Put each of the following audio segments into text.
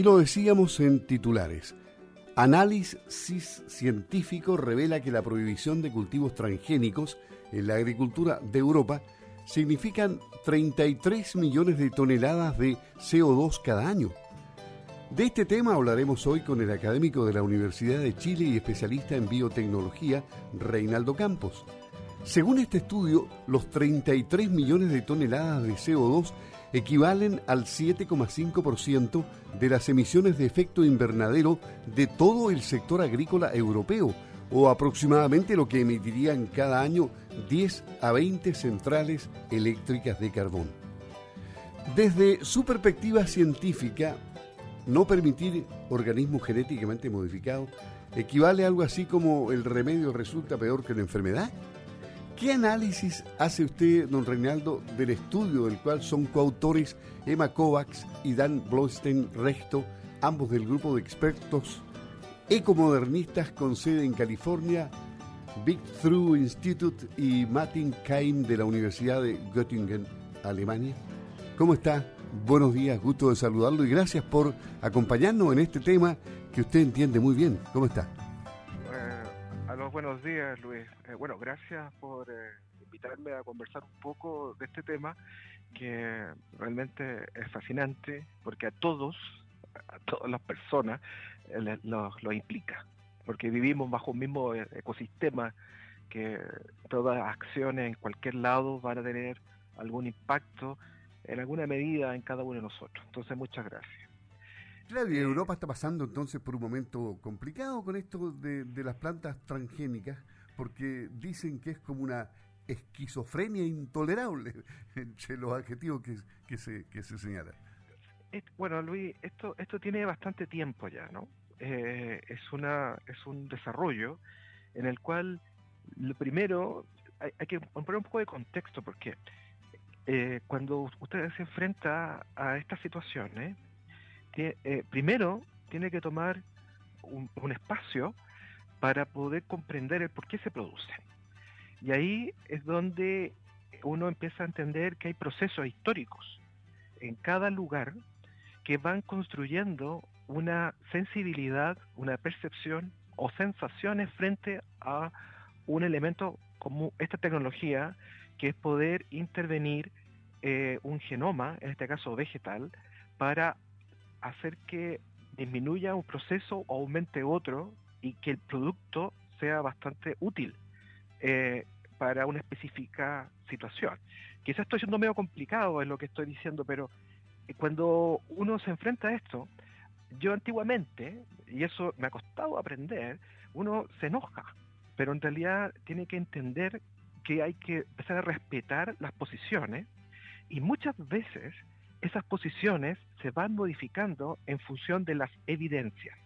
Y lo decíamos en titulares. Análisis científico revela que la prohibición de cultivos transgénicos en la agricultura de Europa significan 33 millones de toneladas de CO2 cada año. De este tema hablaremos hoy con el académico de la Universidad de Chile y especialista en biotecnología, Reinaldo Campos. Según este estudio, los 33 millones de toneladas de CO2 equivalen al 7,5% de las emisiones de efecto invernadero de todo el sector agrícola europeo, o aproximadamente lo que emitirían cada año 10 a 20 centrales eléctricas de carbón. Desde su perspectiva científica, no permitir organismos genéticamente modificados equivale a algo así como el remedio resulta peor que la enfermedad. ¿Qué análisis hace usted, don Reinaldo, del estudio del cual son coautores Emma Kovacs y Dan Blostein Resto, ambos del grupo de expertos ecomodernistas con sede en California, Big Through Institute y Martin Keim de la Universidad de Göttingen, Alemania? ¿Cómo está? Buenos días, gusto de saludarlo y gracias por acompañarnos en este tema que usted entiende muy bien. ¿Cómo está? Buenos días, Luis. Eh, bueno, gracias por eh, invitarme a conversar un poco de este tema que realmente es fascinante porque a todos, a todas las personas, eh, lo, implica, porque vivimos bajo un mismo ecosistema que todas acciones en cualquier lado van a tener algún impacto en alguna medida en cada uno de nosotros. Entonces, muchas gracias. Claro, y Europa está pasando entonces por un momento complicado con esto de, las plantas transgénicas, porque dicen que es como una esquizofrenia intolerable entre los adjetivos que, se, que se señalan. Bueno, Luis, esto, esto tiene bastante tiempo ya, ¿no? Eh, es, una, es un desarrollo en el cual lo primero hay, que poner un poco de contexto porque eh, cuando usted se enfrenta a estas situaciones, eh, primero tiene que tomar un, espacio para poder comprender el por qué se producen. Y ahí es donde uno empieza a entender que hay procesos históricos en cada lugar que van construyendo una sensibilidad, una percepción o sensaciones frente a un elemento como esta tecnología, que es poder intervenir eh, un genoma, en este caso vegetal, para hacer que disminuya un proceso o aumente otro y que el producto sea bastante útil eh, para una específica situación. Quizás estoy siendo medio complicado en lo que estoy diciendo, pero eh, cuando uno se enfrenta a esto, yo antiguamente, y eso me ha costado aprender, uno se enoja, pero en realidad tiene que entender que hay que empezar a respetar las posiciones y muchas veces esas posiciones se van modificando en función de las evidencias.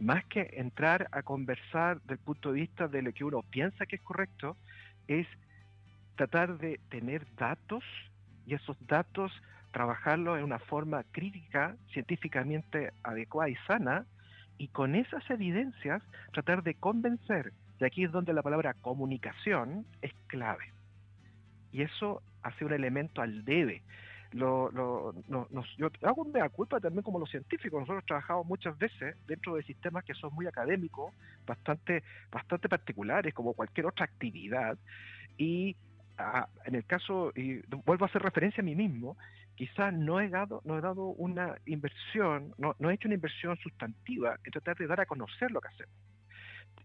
Más que entrar a conversar del punto de vista de lo que uno piensa que es correcto, es tratar de tener datos y esos datos trabajarlos en una forma crítica, científicamente adecuada y sana, y con esas evidencias tratar de convencer, y aquí es donde la palabra comunicación es clave. Y eso hace un elemento al debe lo, lo, nos, yo hago una culpa también como los científicos. Nosotros trabajamos muchas veces dentro de sistemas que son muy académicos, bastante, bastante particulares, como cualquier otra actividad. Y ah, en el caso, y vuelvo a hacer referencia a mí mismo, quizás no he dado, no he dado una inversión, no, no he hecho una inversión sustantiva en tratar de dar a conocer lo que hacemos.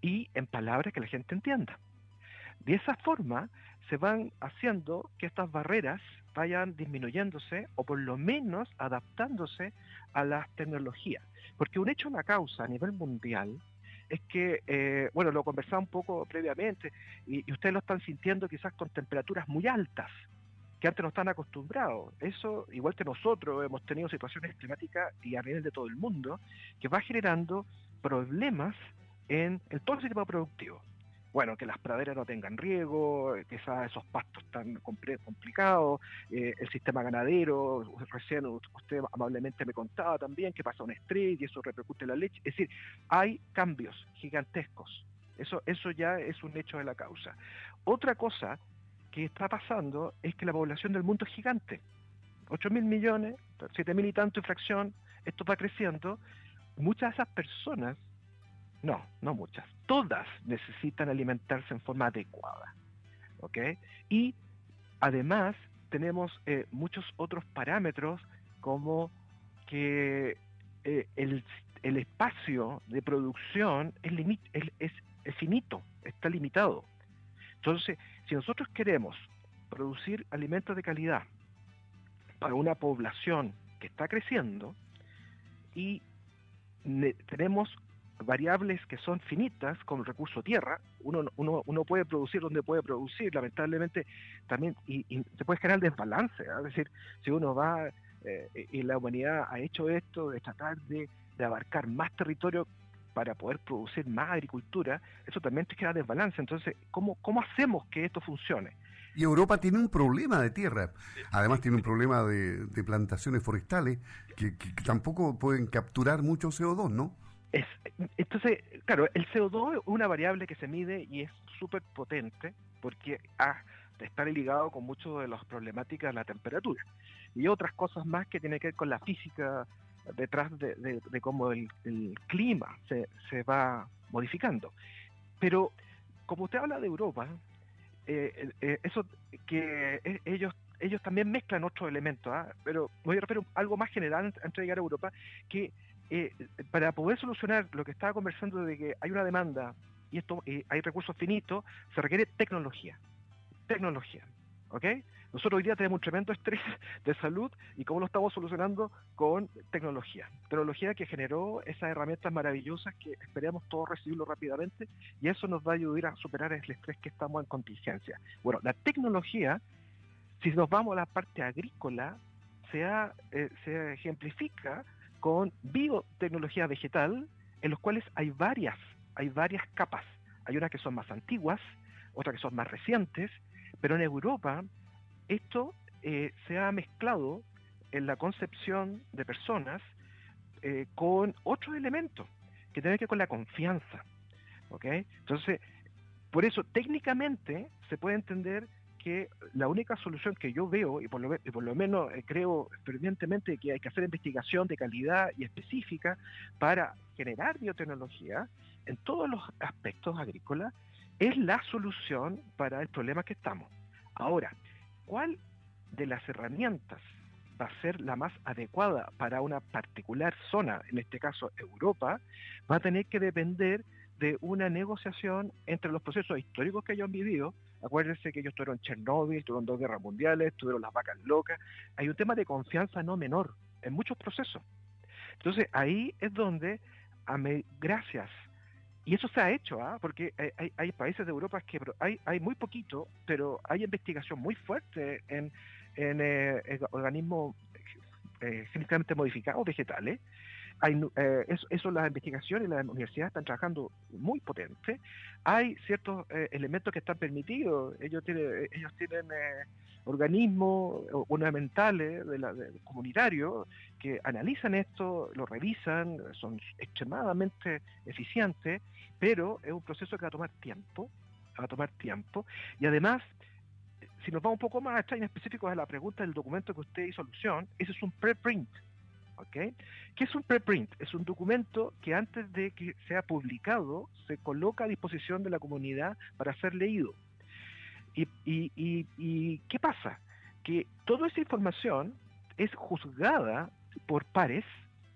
Y en palabras que la gente entienda. De esa forma se van haciendo que estas barreras vayan disminuyéndose o por lo menos adaptándose a las tecnologías. Porque un hecho, la causa a nivel mundial es que, eh, bueno, lo conversaba un poco previamente y, ustedes lo están sintiendo quizás con temperaturas muy altas que antes no están acostumbrados. Eso, igual que nosotros, hemos tenido situaciones climáticas y a nivel de todo el mundo, que va generando problemas en el todo el sistema productivo bueno, que las praderas no tengan riego, quizás esos pastos tan complicados, eh, el sistema ganadero, recién usted amablemente me contaba también que pasa un estrés y eso repercute en la leche. Es decir, hay cambios gigantescos. Eso, eso ya es un hecho de la causa. Otra cosa que está pasando es que la población del mundo es gigante. 8 mil millones, 7 mil y tanto infracción, esto va creciendo, muchas de esas personas, no, no muchas, todas necesitan alimentarse en forma adecuada. ¿Ok? Y además tenemos eh, muchos otros parámetros como que eh, el, espacio de producción es, es, es finito, está limitado. Entonces, si nosotros queremos producir alimentos de calidad para una población que está creciendo y tenemos variables que son finitas como el recurso tierra, uno, uno, uno puede producir donde puede producir, lamentablemente también, y, se puede generar desbalance, ¿ah? es decir, si uno va eh, y la humanidad ha hecho esto de tratar de, de abarcar más territorio para poder producir más agricultura, eso también te queda desbalance. Entonces, ¿cómo, ¿cómo hacemos que esto funcione? Y Europa tiene un problema de tierra, además tiene un problema de, plantaciones forestales que, tampoco pueden capturar mucho CO2, ¿no? Es, entonces, claro, el CO2 es una variable que se mide y es súper potente porque está ligado con muchas de las problemáticas de la temperatura y otras cosas más que tienen que ver con la física detrás de, cómo el, clima se, se, va modificando. Pero como usted habla de Europa, eh, eh, eso que e, ellos ellos también mezclan otros elementos, ¿ah? pero voy a referir algo más general antes de llegar a Europa, que eh, para poder solucionar lo que estaba conversando de que hay una demanda y esto hay recursos finitos, se requiere tecnología. Tecnología. ¿Ok? Nosotros hoy día tenemos un tremendo estrés de salud y cómo lo estamos solucionando con tecnología. Tecnología que generó esas herramientas maravillosas que esperamos todos recibirlo rápidamente y eso nos va a ayudar a superar el estrés que estamos en contingencia. Bueno, la tecnología, si nos vamos a la parte agrícola, se, eh, se ejemplifica con biotecnología vegetal, en los cuales hay varias, hay varias capas. Hay unas que son más antiguas, otras que son más recientes, pero en Europa esto eh, se ha mezclado en la concepción de personas eh, con otros elementos que tienen que ver con la confianza. Entonces, por eso técnicamente se puede entender que la única solución que yo veo, y por lo, menos eh, creo fervientemente que hay que hacer investigación de calidad y específica para generar biotecnología en todos los aspectos agrícolas, es la solución para el problema que estamos. Ahora, ¿cuál de las herramientas va a ser la más adecuada para una particular zona, en este caso Europa, va a tener que depender de una negociación entre los procesos históricos que han vivido. Acuérdense que ellos tuvieron Chernóbil, tuvieron dos guerras mundiales, tuvieron las vacas locas. Hay un tema de confianza no menor en muchos procesos. Entonces ahí es donde, gracias y eso se ha hecho, ¿ah? porque hay, países de Europa que hay, hay muy poquito, pero hay investigación muy fuerte en, en, eh, organismos eh, genéticamente modificados vegetales. Hay, eh, eso, las investigaciones, las universidades están trabajando muy potente. Hay ciertos eh, elementos que están permitidos. Ellos tienen, ellos tienen organismos ornamentales de la, comunitarios que analizan esto, lo revisan, son extremadamente eficientes, pero es un proceso que va a tomar tiempo, va a tomar tiempo, y además, si nos vamos un poco más atrás en específicos a la pregunta del documento que usted hizo alusión, ese es un preprint, ¿ok? ¿Qué es un preprint? Es un documento que antes de que sea publicado se coloca a disposición de la comunidad para ser leído. Y, qué pasa? Que toda esa información es juzgada por pares,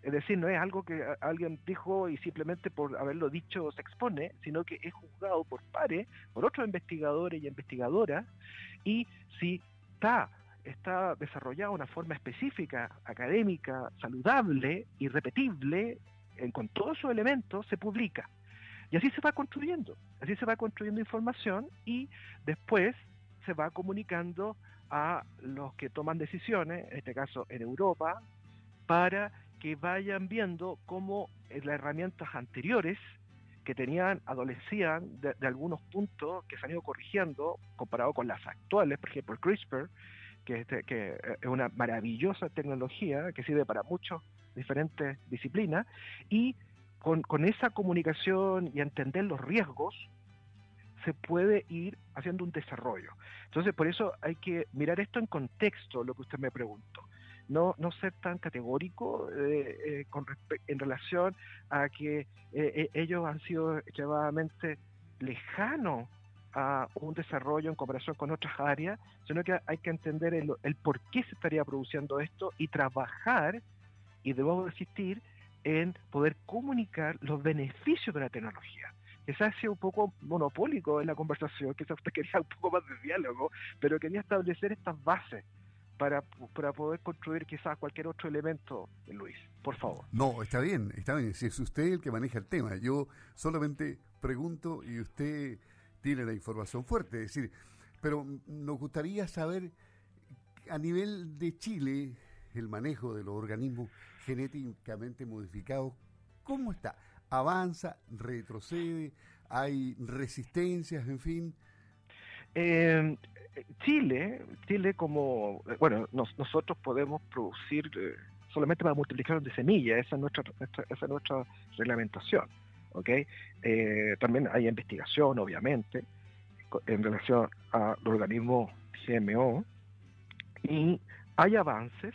es decir, no es algo que alguien dijo y simplemente por haberlo dicho se expone, sino que es juzgado por pares, por otros investigadores y investigadoras, y si está, está desarrollada de una forma específica, académica, saludable, irrepetible, con todos esos elementos, se publica. Y así se va construyendo, así se va construyendo información y después se va comunicando a los que toman decisiones, en este caso en Europa, para que vayan viendo cómo las herramientas anteriores que tenían, adolecían de, algunos puntos que se han ido corrigiendo comparado con las actuales, por ejemplo CRISPR, que, este, que es una maravillosa tecnología que sirve para muchas diferentes disciplinas, y con, esa comunicación y entender los riesgos, se puede ir haciendo un desarrollo. Entonces, por eso hay que mirar esto en contexto, lo que usted me preguntó. no, no ser tan categórico eh, eh, en relación a que eh, ellos han sido extremadamente lejanos a un desarrollo en cooperación con otras áreas, sino que hay que entender el, el por qué se estaría produciendo esto y trabajar, y debemos insistir, en poder comunicar los beneficios de la tecnología. Quizás sido un poco monopólico en la conversación, quizás usted quería un poco más de diálogo, pero quería establecer estas bases para, para poder construir quizás cualquier otro elemento, Luis, por favor. No, está bien, está bien, si es usted el que maneja el tema, yo solamente pregunto y usted tiene la información fuerte, es decir, pero nos gustaría saber a nivel de Chile el manejo de los organismos genéticamente modificados, ¿cómo está? ¿Avanza? ¿Retrocede? ¿Hay resistencias? En fin. Eh, Chile, Chile como, bueno, nosotros podemos producir eh, solamente para multiplicar de semillas, esa es nuestra, esa es nuestra reglamentación, ¿ok? Eh, también hay investigación, obviamente, en relación a los organismos GMO, y hay avances,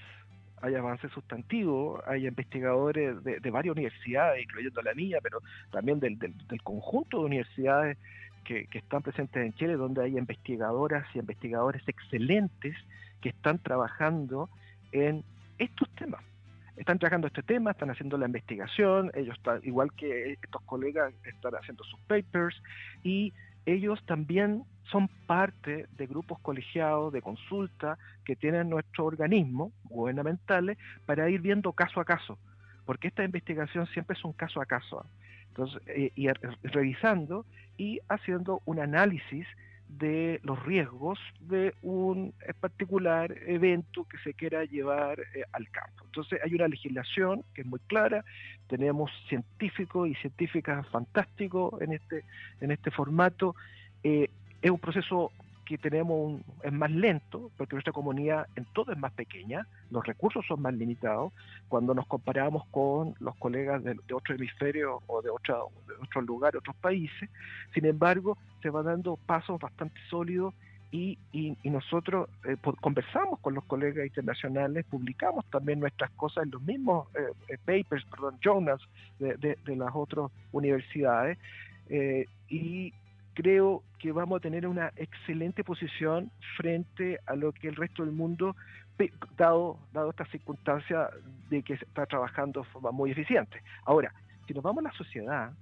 hay avances sustantivos, hay investigadores de, varias universidades, incluyendo la mía, pero también del, del conjunto de universidades que, están presentes en Chile, donde hay investigadoras y investigadores excelentes que están trabajando en estos temas. Están trabajando este tema, están haciendo la investigación, ellos están, igual que estos colegas, están haciendo sus papers y ellos también son parte de grupos colegiados de consulta que tienen nuestro organismo gubernamentales para ir viendo caso a caso, porque esta investigación siempre es un caso a caso. Entonces, eh, y revisando y haciendo un análisis de los riesgos de un particular evento que se quiera llevar eh, al campo. Entonces hay una legislación que es muy clara, tenemos científicos y científicas fantásticos en este, en este formato. Eh, es un proceso que tenemos es más lento, porque nuestra comunidad en todo es más pequeña, los recursos son más limitados, cuando nos comparamos con los colegas de, otro hemisferio o de, otro, de otros lugares, otros países, sin embargo, se van dando pasos bastante sólidos y, y, nosotros eh, conversamos con los colegas internacionales, publicamos también nuestras cosas en los mismos eh, eh, papers, perdón, journals de, de, las otras universidades, y creo que vamos a tener una excelente posición frente a lo que el resto del mundo, dado, dado esta circunstancia de que se está trabajando de forma muy eficiente. Ahora, si nos vamos a la sociedad,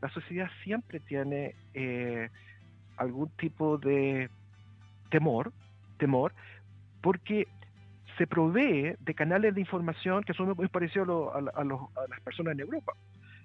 la sociedad siempre tiene eh, algún tipo de temor, temor, porque se provee de canales de información que son muy parecidos a, a las personas en Europa,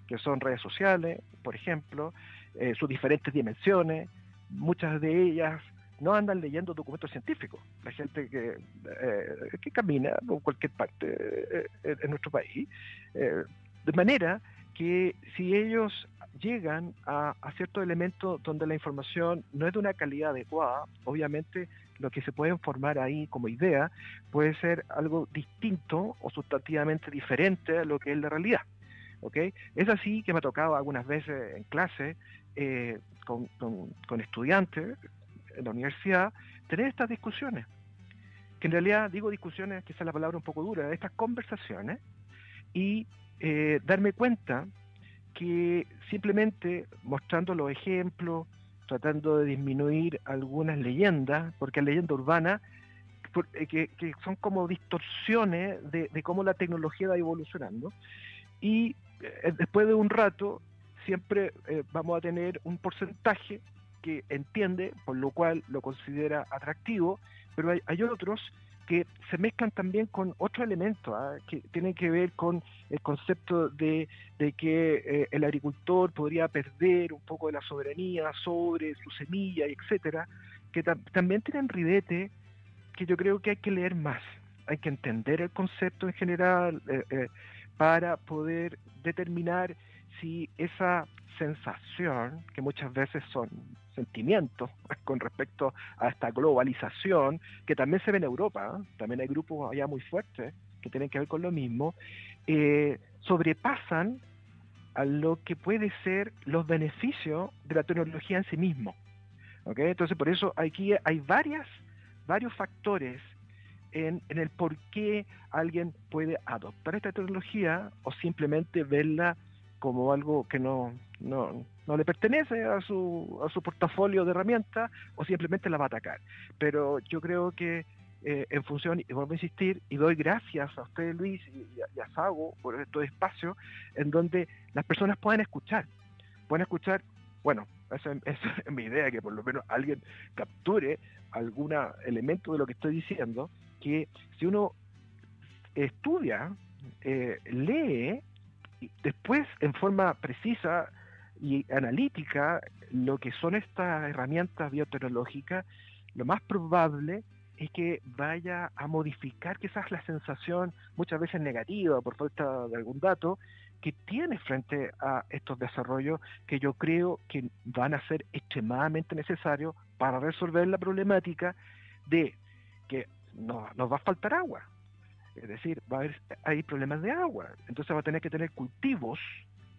que son redes sociales, por ejemplo, eh, sus diferentes dimensiones, muchas de ellas no andan leyendo documentos científicos. La gente que, eh, que camina por cualquier parte eh, en nuestro país. de manera que si ellos llegan a, ciertos elementos donde la información no es de una calidad adecuada, obviamente lo que se puede formar ahí como idea puede ser algo distinto o sustantivamente diferente a lo que es la realidad. ¿okay? Es así que me ha tocado algunas veces en clase eh, con, estudiantes en la universidad tener estas discusiones. Que en realidad digo discusiones, quizás la palabra un poco dura, estas conversaciones y eh, darme cuenta que simplemente mostrando los ejemplos, tratando de disminuir algunas leyendas, porque la leyenda urbana eh, que, son como distorsiones de, cómo la tecnología va evolucionando. Y después de un rato siempre eh, vamos a tener un porcentaje que entiende, por lo cual lo considera atractivo, pero hay, otros que se mezclan también con otro elemento, ¿ah? que tienen que ver con el concepto de, que eh, el agricultor podría perder un poco de la soberanía sobre su semilla, etcétera, que también tienen ridete que yo creo que hay que leer más, hay que entender el concepto en general eh, para poder determinar si esa sensación, que muchas veces son sentimientos con respecto a esta globalización, que también se ve en Europa, ¿eh? también hay grupos allá muy fuertes que tienen que ver con lo mismo, eh, sobrepasan a lo que puede ser los beneficios de la tecnología en sí mismo. ¿okay? Entonces, por eso aquí hay varias, varios factores en, el por qué alguien puede adoptar esta tecnología o simplemente verla como algo que no, no, no le pertenece a su, a su portafolio de herramientas o simplemente la va a atacar. Pero yo creo que eh, en función, y vuelvo a insistir, y doy gracias a usted, Luis, y a, Sago por estos espacios en donde las personas puedan escuchar, pueden escuchar, bueno, esa, es mi idea, que por lo menos alguien capture algún elemento de lo que estoy diciendo, que si uno estudia, eh, lee, y después en forma precisa y analítica lo que son estas herramientas biotecnológicas, lo más probable es que vaya a modificar quizás la sensación, muchas veces negativa por falta de algún dato, que tiene frente a estos desarrollos que yo creo que van a ser extremadamente necesarios para resolver la problemática de que no, nos va a faltar agua. Es decir, va a haber hay problemas de agua. Entonces va a tener que tener cultivos,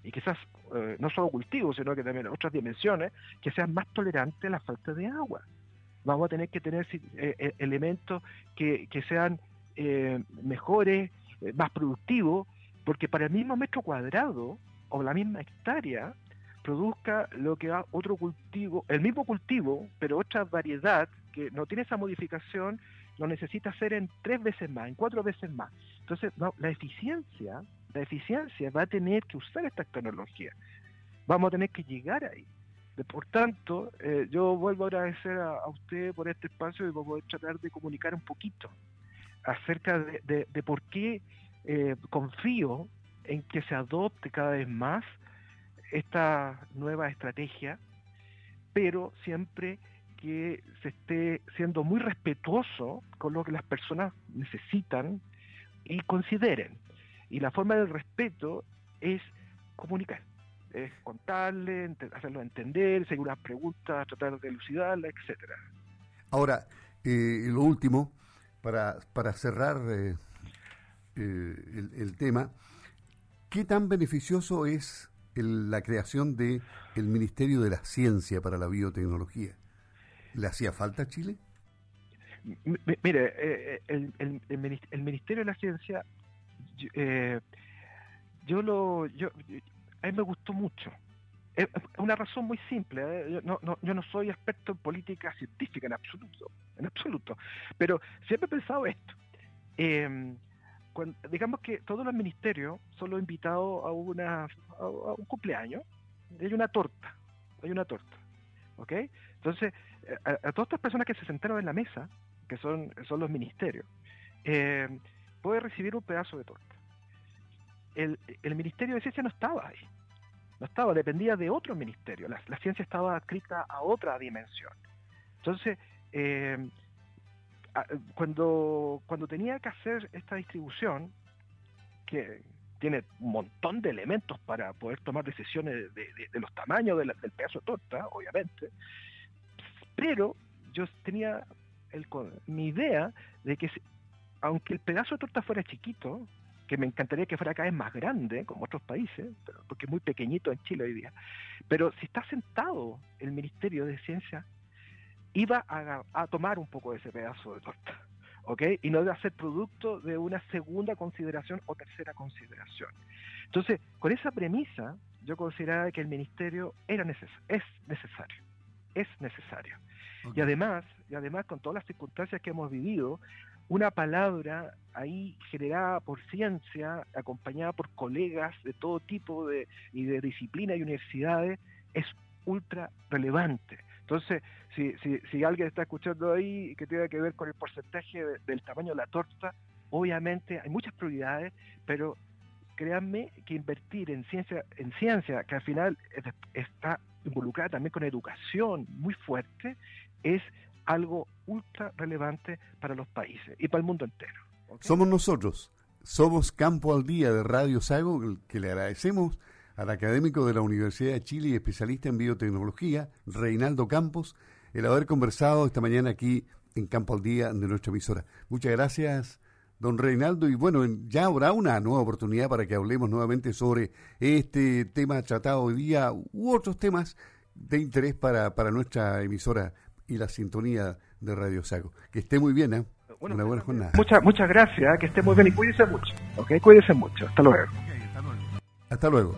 y quizás eh, no solo cultivos, sino que también otras dimensiones, que sean más tolerantes a la falta de agua vamos a tener que tener eh, eh, elementos que, sean eh, mejores, más productivos, porque para el mismo metro cuadrado o la misma hectárea produzca lo que otro cultivo, el mismo cultivo, pero otra variedad que no tiene esa modificación, lo necesita hacer en tres veces más, en cuatro veces más. Entonces, la eficiencia, la eficiencia va a tener que usar esta tecnología. Vamos a tener que llegar ahí. Por tanto, eh, yo vuelvo a agradecer a, usted por este espacio y voy a tratar de comunicar un poquito acerca de, por qué eh, confío en que se adopte cada vez más esta nueva estrategia, pero siempre que se esté siendo muy respetuoso con lo que las personas necesitan y consideren. Y la forma del respeto es comunicar es contarle, hacerlo entender, seguir unas preguntas, tratar de elucidarla, etcétera. Ahora, eh, lo último, para, para cerrar eh, eh, el, tema, ¿qué tan beneficioso es la creación del el Ministerio de la Ciencia para la Biotecnología? ¿Le hacía falta a Chile? mire, el, el, Ministerio de la Ciencia, yo lo, yo, a mí me gustó mucho. Es una razón muy simple. ¿eh? Yo, no, no, yo no soy experto en política científica en absoluto, en absoluto. Pero siempre he pensado esto. Em, digamos que todos los ministerios son los invitados a, una, a, un cumpleaños hay una torta. Hay una torta. ¿Ok? Entonces, a, todas estas personas que se sentaron en la mesa, que son, son los ministerios, eh, puede recibir un pedazo de torta. El, Ministerio de Ciencia no estaba ahí no estaba, dependía de otro ministerio. La, ciencia estaba adscrita a otra dimensión. Entonces, eh, cuando, cuando tenía que hacer esta distribución, que tiene un montón de elementos para poder tomar decisiones de, los tamaños del pedazo de torta, obviamente, pero yo tenía mi idea de que aunque el pedazo de torta fuera chiquito, que me encantaría que fuera cada vez más grande, como otros países, porque es muy pequeñito en Chile hoy día. Pero si está sentado el Ministerio de Ciencia, iba a, tomar un poco de ese pedazo de torta, ¿ok? Y no a ser producto de una segunda consideración o tercera consideración. Entonces, con esa premisa, yo consideraba que el Ministerio era es necesario, es necesario. Y además, y además con todas las circunstancias que hemos vivido, una palabra ahí generada por ciencia, acompañada por colegas de todo tipo de, y de disciplina y universidades, es ultra relevante. Entonces, si, si, si alguien está escuchando ahí que tiene que ver con el porcentaje del tamaño de la torta, obviamente hay muchas prioridades, pero créanme que invertir en ciencia, en ciencia que al final está involucrada también con educación muy fuerte, es algo ultra relevante para los países y para el mundo entero. Somos nosotros, somos Campo al Día de Radio Sago, que le agradecemos al académico de la Universidad de Chile y especialista en biotecnología, Reinaldo Campos, el haber conversado esta mañana aquí en Campo al Día de nuestra emisora. Muchas gracias, don Reinaldo, y bueno, ya habrá una nueva oportunidad para que hablemos nuevamente sobre este tema tratado hoy día u otros temas de interés para, para nuestra emisora y la sintonía de Radio Sago. Que esté muy bien, ¿eh? una buena jornada. Muchas, muchas gracias, que esté muy bien y cuídese mucho. ¿ok? Cuídese mucho. Hasta luego. Hasta luego.